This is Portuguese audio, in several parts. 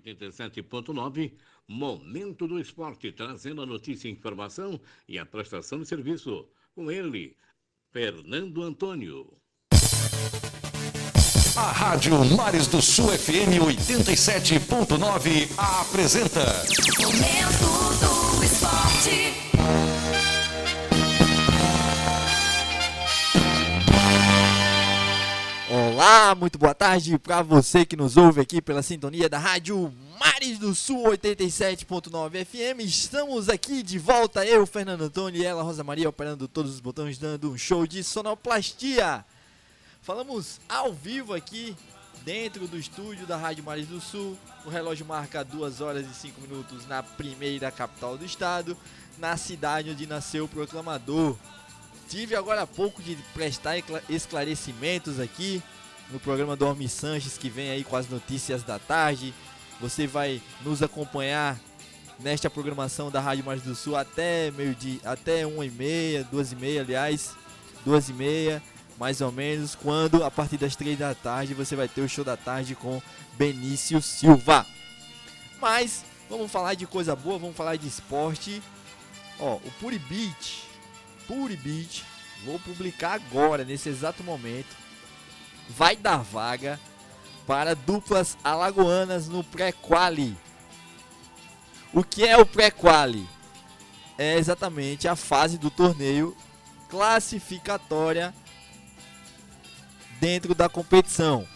87.9, Momento do Esporte, trazendo a notícia, informação e a prestação de serviço. Com ele, Fernando Antônio. A Rádio Mares do Sul FM 87.9 apresenta. Momento do Esporte. Olá, muito boa tarde para você que nos ouve aqui pela sintonia da Rádio Mares do Sul 87.9 FM. Estamos aqui de volta, eu, Fernando Antônio e ela, Rosa Maria, operando todos os botões, dando um show de sonoplastia. Falamos ao vivo aqui dentro do estúdio da Rádio Mares do Sul. O relógio marca 2 horas e 5 minutos na primeira capital do estado, na cidade onde nasceu o proclamador. Tive agora há pouco de prestar esclarecimentos aqui no programa do Sanches, que vem aí com as notícias da tarde. Você vai nos acompanhar nesta programação da Rádio Mais do Sul até meio-dia, até 1 e meia, 2 e meia, aliás, 2 e meia, mais ou menos, quando a partir das 3 da tarde você vai ter o show da tarde com Benício Silva. Mas vamos falar de coisa boa, vamos falar de esporte. Ó, o Puri Beach Puri Beach, vou publicar agora, nesse exato momento, vai dar vaga para duplas alagoanas no pré-quali. O que é o pré-quali? É exatamente a fase do torneio classificatória dentro da competição.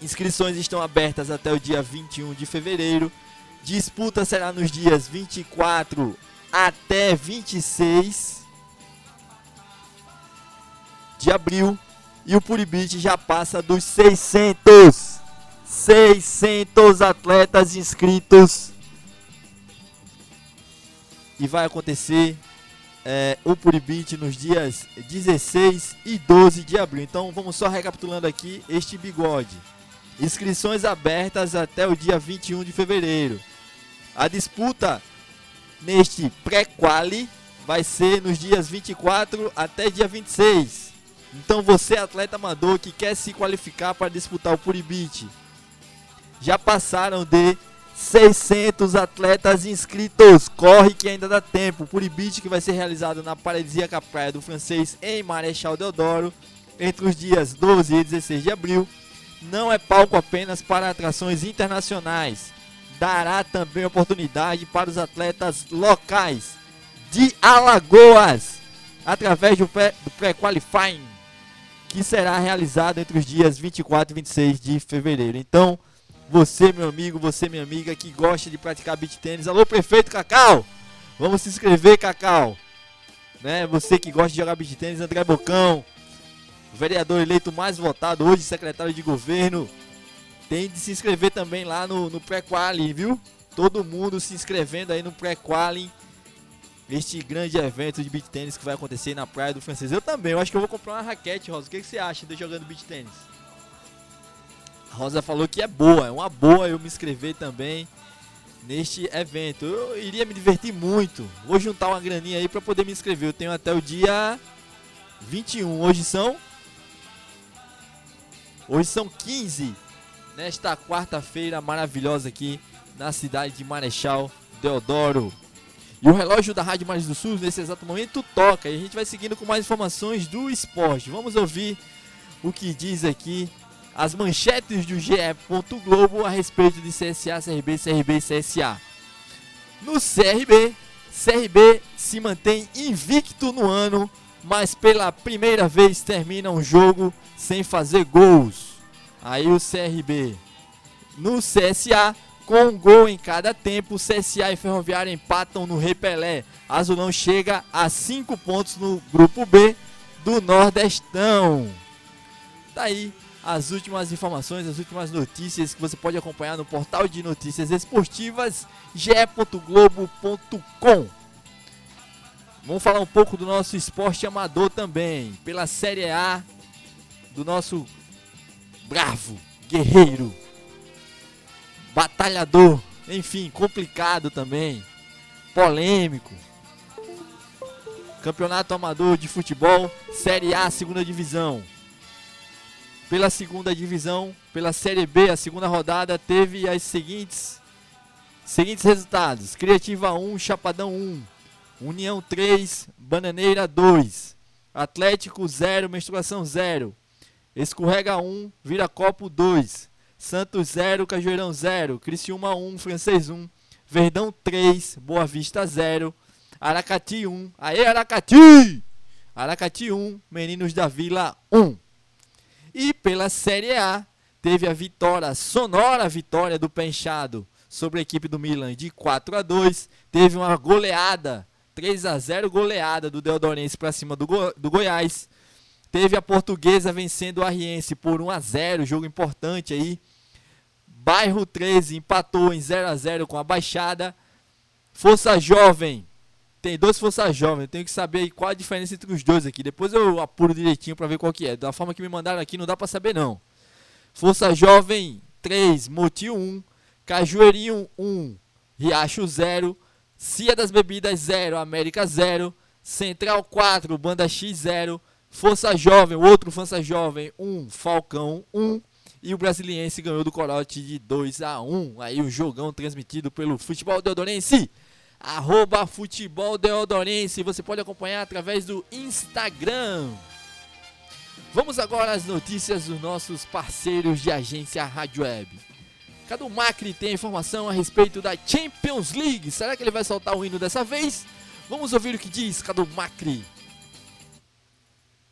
Inscrições estão abertas até o dia 21 de fevereiro. Disputa será nos dias 24 até 26 de abril e o Puribit já passa dos 600. 600 atletas inscritos. E vai acontecer é, o Puribit nos dias 16 e 12 de abril. Então vamos só recapitulando aqui este bigode. Inscrições abertas até o dia 21 de fevereiro. A disputa neste pré-quali vai ser nos dias 24 até dia 26. Então você atleta amador que quer se qualificar para disputar o Puribit, já passaram de 600 atletas inscritos. Corre que ainda dá tempo. O Puribit que vai ser realizado na paradisíaca praia do francês em Marechal Deodoro entre os dias 12 e 16 de abril. Não é palco apenas para atrações internacionais. Dará também oportunidade para os atletas locais de Alagoas através do pré-qualifying que será realizado entre os dias 24 e 26 de fevereiro. Então, você, meu amigo, você, minha amiga, que gosta de praticar beach tênis, alô, prefeito Cacau! Vamos se inscrever, Cacau! Né? Você que gosta de jogar beach tênis, André Bocão, vereador eleito mais votado, hoje secretário de governo, tem de se inscrever também lá no, no pré-quali, viu? Todo mundo se inscrevendo aí no pré-quali este grande evento de beach tênis que vai acontecer na Praia do Francês. Eu também, eu acho que eu vou comprar uma raquete, Rosa. O que, que você acha de jogando beach tênis? Rosa falou que é boa, é uma boa eu me inscrever também neste evento. Eu iria me divertir muito. Vou juntar uma graninha aí para poder me inscrever. Eu tenho até o dia 21. Hoje são Hoje são 15 nesta quarta-feira maravilhosa aqui na cidade de Marechal Deodoro. E o relógio da Rádio Mais do Sul, nesse exato momento, toca. E a gente vai seguindo com mais informações do esporte. Vamos ouvir o que diz aqui as manchetes do GE. Globo a respeito de CSA, CRB, CRB e CSA. No CRB, CRB se mantém invicto no ano, mas pela primeira vez termina um jogo sem fazer gols. Aí o CRB. No CSA, com um gol em cada tempo, CSA e Ferroviária empatam no Repelé. Azulão chega a 5 pontos no grupo B do Nordestão. Tá aí as últimas informações, as últimas notícias que você pode acompanhar no portal de notícias esportivas ge.globo.com. Vamos falar um pouco do nosso esporte amador também, pela Série A do nosso bravo guerreiro batalhador, enfim, complicado também, polêmico. Campeonato Amador de Futebol, Série A, segunda divisão. Pela segunda divisão, pela Série B, a segunda rodada teve as seguintes seguintes resultados: Criativa 1, Chapadão 1, União 3, Bananeira 2, Atlético 0, Menstruação 0, Escorrega 1, Viracopo 2, Santos 0, Cajueirão 0, Criciúma 1, Francês 1, Verdão 3, Boa Vista 0, Aracati 1, aê Aracati! Aracati 1, Meninos da Vila 1. E pela Série A, teve a vitória, sonora vitória do Penchado sobre a equipe do Milan de 4 a 2. Teve uma goleada, 3 a 0 goleada do Deodorense para cima do, Go do Goiás. Teve a Portuguesa vencendo o Arriense por 1 a 0, jogo importante aí. Bairro 13 empatou em 0 a 0 com a Baixada. Força Jovem tem dois Força Jovem, eu tenho que saber qual a diferença entre os dois aqui. Depois eu apuro direitinho para ver qual que é. Da forma que me mandaram aqui não dá para saber não. Força Jovem 3, Motil 1, Cajueirinho 1, Riacho 0, Cia das Bebidas 0, América 0, Central 4, Banda X 0, Força Jovem, outro Força Jovem 1, Falcão 1 e o Brasiliense ganhou do Corote de 2 a 1. Aí o jogão transmitido pelo Futebol Deodorense arroba Futebol Deodorense. Você pode acompanhar através do Instagram. Vamos agora às notícias dos nossos parceiros de agência Rádio Web. Cadu Macri tem informação a respeito da Champions League. Será que ele vai soltar o hino dessa vez? Vamos ouvir o que diz Cadu Macri.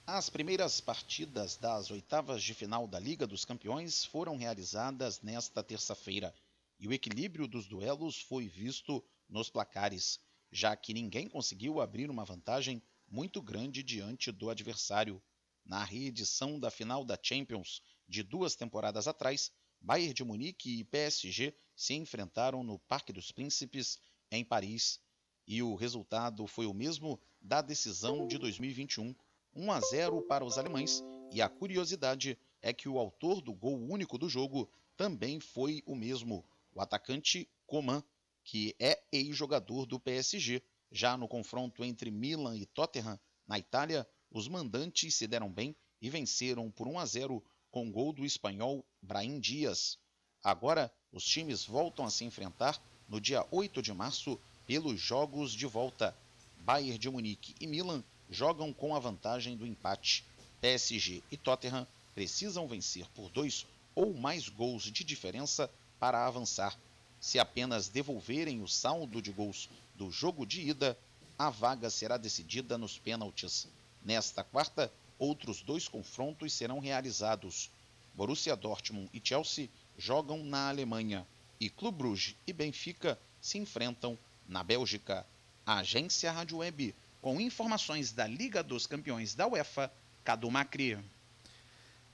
As primeiras partidas das oitavas de final da Liga dos Campeões foram realizadas nesta terça-feira e o equilíbrio dos duelos foi visto nos placares, já que ninguém conseguiu abrir uma vantagem muito grande diante do adversário. Na reedição da final da Champions de duas temporadas atrás, Bayern de Munique e PSG se enfrentaram no Parque dos Príncipes, em Paris, e o resultado foi o mesmo da decisão de 2021, 1 a 0 para os alemães, e a curiosidade é que o autor do gol único do jogo também foi o mesmo, o atacante Coman, que é ex-jogador do PSG. Já no confronto entre Milan e Tottenham, na Itália, os mandantes se deram bem e venceram por 1 a 0 com gol do espanhol Brahim Dias. Agora, os times voltam a se enfrentar no dia 8 de março pelos jogos de volta. Bayern de Munique e Milan jogam com a vantagem do empate. PSG e Tottenham precisam vencer por dois ou mais gols de diferença para avançar. Se apenas devolverem o saldo de gols do jogo de ida, a vaga será decidida nos pênaltis. Nesta quarta, outros dois confrontos serão realizados. Borussia Dortmund e Chelsea jogam na Alemanha e Clube Brugge e Benfica se enfrentam na Bélgica. A agência Rádio Web, com informações da Liga dos Campeões da UEFA, Cadu Macri.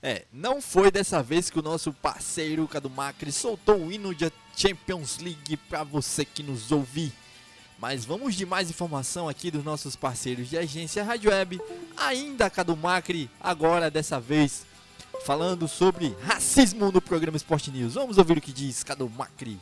É, não foi dessa vez que o nosso parceiro Cadu Macri soltou o hino de Champions League para você que nos ouve. Mas vamos de mais informação aqui dos nossos parceiros de agência Rádio Web. Ainda Cadu Macri, agora dessa vez falando sobre racismo no programa Sport News. Vamos ouvir o que diz Cadu Macri.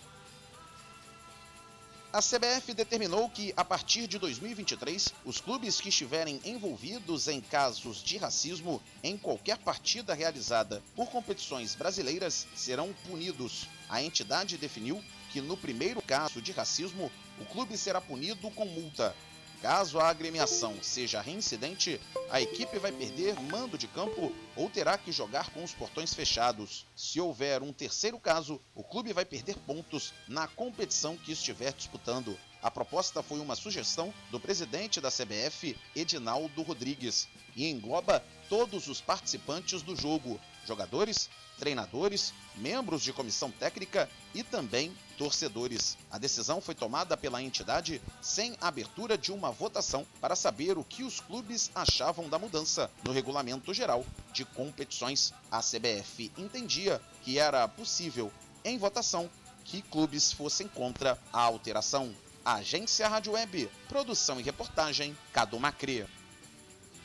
A CBF determinou que, a partir de 2023, os clubes que estiverem envolvidos em casos de racismo em qualquer partida realizada por competições brasileiras serão punidos. A entidade definiu que, no primeiro caso de racismo, o clube será punido com multa. Caso a agremiação seja reincidente, a equipe vai perder mando de campo ou terá que jogar com os portões fechados. Se houver um terceiro caso, o clube vai perder pontos na competição que estiver disputando. A proposta foi uma sugestão do presidente da CBF, Edinaldo Rodrigues, e engloba todos os participantes do jogo: jogadores, treinadores, membros de comissão técnica e também torcedores. A decisão foi tomada pela entidade sem abertura de uma votação para saber o que os clubes achavam da mudança no regulamento geral de competições. A CBF entendia que era possível, em votação, que clubes fossem contra a alteração. Agência Rádio Web, produção e reportagem, Cadu Macri.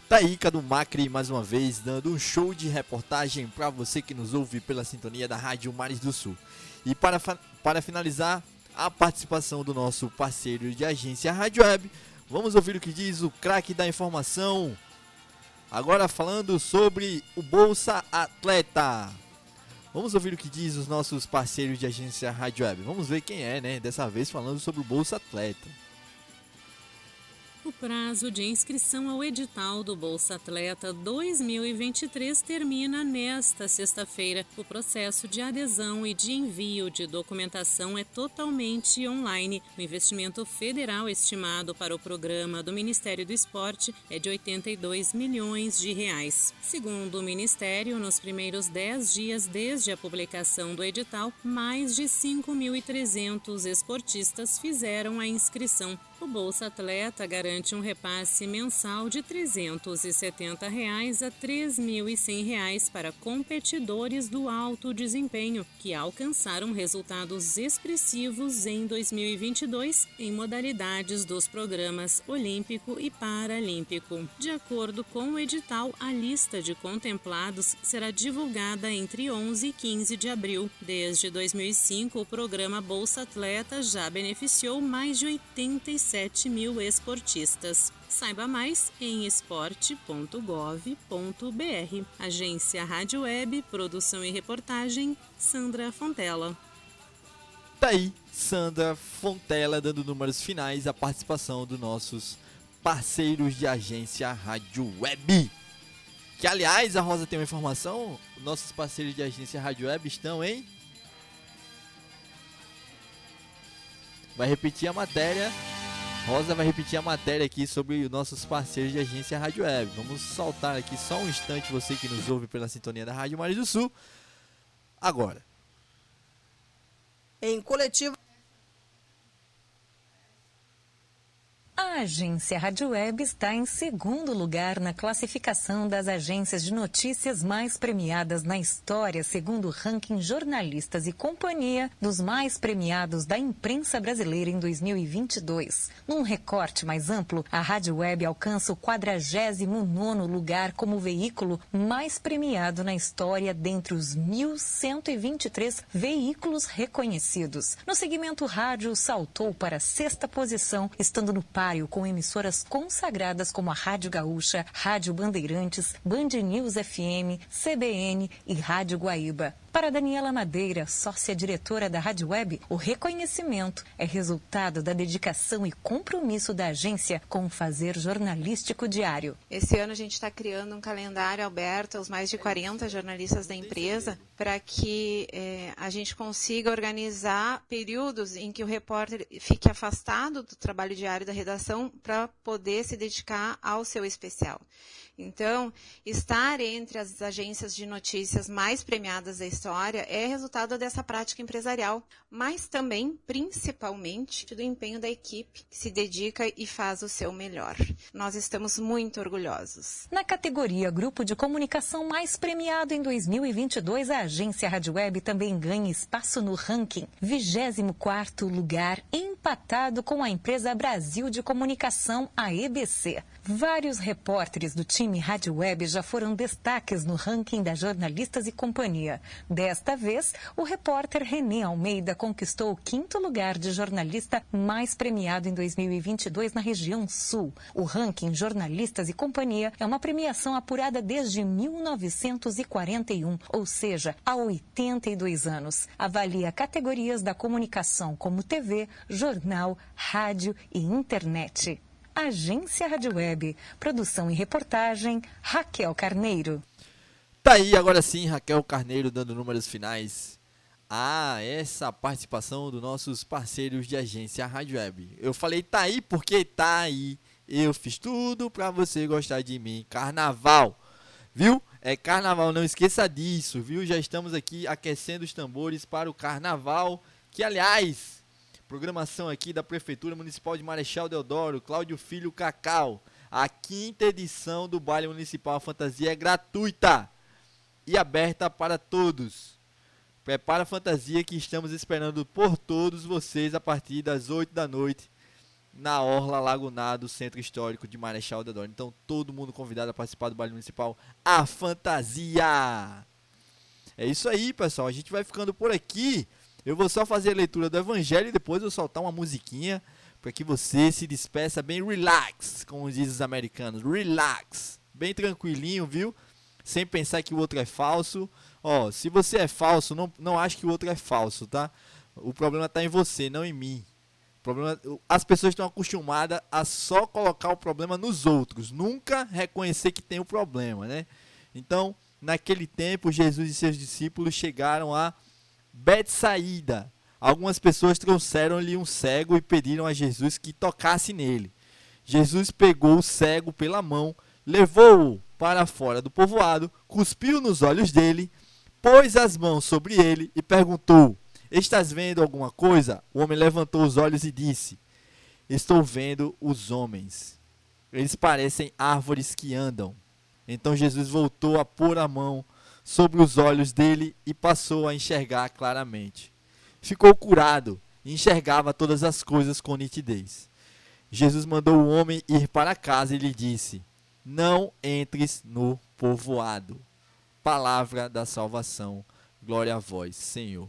Tá aí, Cadu Macri, mais uma vez, dando um show de reportagem para você que nos ouve pela sintonia da Rádio Mares do Sul. E para, para finalizar, a participação do nosso parceiro de agência Rádio Web, vamos ouvir o que diz o craque da informação. Agora falando sobre o Bolsa Atleta. Vamos ouvir o que diz os nossos parceiros de agência Rádio Web. Vamos ver quem é, né? Dessa vez falando sobre o Bolsa Atleta. O prazo de inscrição ao edital do Bolsa Atleta 2023 termina nesta sexta-feira. O processo de adesão e de envio de documentação é totalmente online. O investimento federal estimado para o programa do Ministério do Esporte é de 82 milhões de reais. Segundo o Ministério, nos primeiros 10 dias desde a publicação do edital, mais de 5.300 esportistas fizeram a inscrição. O Bolsa Atleta garante um repasse mensal de 370 reais a 3.100 reais para competidores do alto desempenho que alcançaram resultados expressivos em 2022 em modalidades dos programas Olímpico e Paralímpico. De acordo com o edital, a lista de contemplados será divulgada entre 11 e 15 de abril. Desde 2005, o programa Bolsa Atleta já beneficiou mais de 87 7 mil esportistas. Saiba mais em esporte.gov.br. Agência Rádio Web, produção e reportagem, Sandra Fontela. Tá aí, Sandra Fontela dando números finais a participação dos nossos parceiros de agência Rádio Web. Que aliás, a Rosa tem uma informação, nossos parceiros de agência Rádio Web estão em Vai repetir a matéria Rosa vai repetir a matéria aqui sobre os nossos parceiros de agência Rádio Web. Vamos soltar aqui só um instante, você que nos ouve pela sintonia da Rádio Mares do Sul. Agora. Em coletivo. A agência Rádio Web está em segundo lugar na classificação das agências de notícias mais premiadas na história, segundo o ranking Jornalistas e Companhia dos mais premiados da imprensa brasileira em 2022. Num recorte mais amplo, a Rádio Web alcança o 49º lugar como veículo mais premiado na história dentre os 1.123 veículos reconhecidos. No segmento rádio, saltou para a sexta posição, estando no par com emissoras consagradas como a Rádio Gaúcha, Rádio Bandeirantes, Band News FM, CBN e Rádio Guaíba. Para Daniela Madeira, sócia-diretora da Rádio Web, o reconhecimento é resultado da dedicação e compromisso da agência com o fazer jornalístico diário. Esse ano a gente está criando um calendário aberto aos mais de 40 jornalistas da empresa para que eh, a gente consiga organizar períodos em que o repórter fique afastado do trabalho diário da redação para poder se dedicar ao seu especial. Então, estar entre as agências de notícias mais premiadas da história é resultado dessa prática empresarial, mas também, principalmente, do empenho da equipe que se dedica e faz o seu melhor. Nós estamos muito orgulhosos. Na categoria Grupo de Comunicação mais premiado em 2022, a agência Rádio Web também ganha espaço no ranking, 24º lugar, empatado com a empresa Brasil de Comunicação, a EBC. Vários repórteres do time Rádio Web já foram destaques no ranking da Jornalistas e Companhia. Desta vez, o repórter René Almeida conquistou o quinto lugar de jornalista mais premiado em 2022 na região Sul. O ranking Jornalistas e Companhia é uma premiação apurada desde 1941, ou seja, há 82 anos. Avalia categorias da comunicação como TV, jornal, rádio e internet. Agência Rádio Web. Produção e reportagem, Raquel Carneiro. Tá aí agora sim, Raquel Carneiro dando números finais. Ah, essa participação dos nossos parceiros de agência Rádio Web. Eu falei tá aí porque tá aí. Eu fiz tudo pra você gostar de mim. Carnaval. Viu? É carnaval, não esqueça disso, viu? Já estamos aqui aquecendo os tambores para o carnaval, que aliás, Programação aqui da Prefeitura Municipal de Marechal Deodoro, Cláudio Filho Cacau. A quinta edição do Baile Municipal Fantasia é gratuita e aberta para todos. Prepara a fantasia que estamos esperando por todos vocês a partir das 8 da noite na Orla Lagunado, Centro Histórico de Marechal Deodoro. Então, todo mundo convidado a participar do baile municipal A Fantasia. É isso aí, pessoal. A gente vai ficando por aqui. Eu vou só fazer a leitura do evangelho e depois eu soltar uma musiquinha para que você se despeça bem relax, como dizem os americanos. Relax. Bem tranquilinho, viu? sem pensar que o outro é falso. Ó, se você é falso, não, não ache que o outro é falso, tá? O problema está em você, não em mim. O problema, as pessoas estão acostumadas a só colocar o problema nos outros, nunca reconhecer que tem o problema, né? Então, naquele tempo, Jesus e seus discípulos chegaram a Betsaída. Algumas pessoas trouxeram-lhe um cego e pediram a Jesus que tocasse nele. Jesus pegou o cego pela mão, levou-o para fora do povoado, cuspiu nos olhos dele, pôs as mãos sobre ele e perguntou: Estás vendo alguma coisa? O homem levantou os olhos e disse: Estou vendo os homens. Eles parecem árvores que andam. Então Jesus voltou a pôr a mão sobre os olhos dele e passou a enxergar claramente. Ficou curado e enxergava todas as coisas com nitidez. Jesus mandou o homem ir para casa e lhe disse: Não entres no povoado. Palavra da salvação. Glória a vós, Senhor.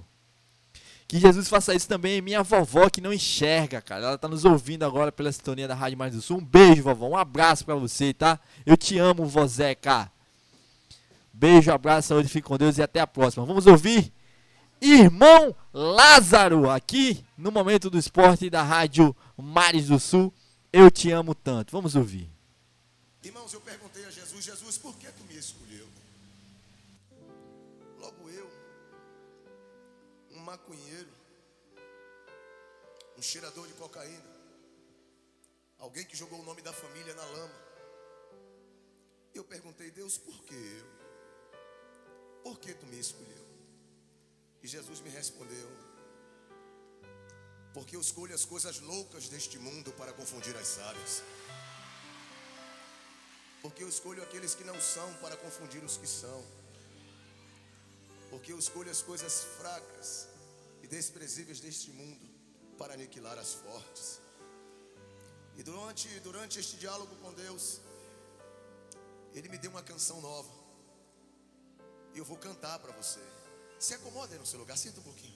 Que Jesus faça isso também minha vovó que não enxerga, cara. Ela está nos ouvindo agora pela sintonia da Rádio Mais do Sul. Um beijo, vovó. Um abraço para você, tá? Eu te amo, vozeca. Beijo, abraço, saúde, fique com Deus e até a próxima. Vamos ouvir Irmão Lázaro aqui no Momento do Esporte da Rádio Mares do Sul. Eu te amo tanto. Vamos ouvir. Irmãos, eu perguntei a Jesus, Jesus, por que tu me escolheu? Logo eu, um maconheiro, um cheirador de cocaína, alguém que jogou o nome da família na lama. Eu perguntei, Deus, por que eu? Por que tu me escolheu? E Jesus me respondeu, porque eu escolho as coisas loucas deste mundo para confundir as sábias. Porque eu escolho aqueles que não são para confundir os que são. Porque eu escolho as coisas fracas e desprezíveis deste mundo para aniquilar as fortes. E durante, durante este diálogo com Deus, Ele me deu uma canção nova. E eu vou cantar para você. Se acomoda aí no seu lugar, senta um pouquinho.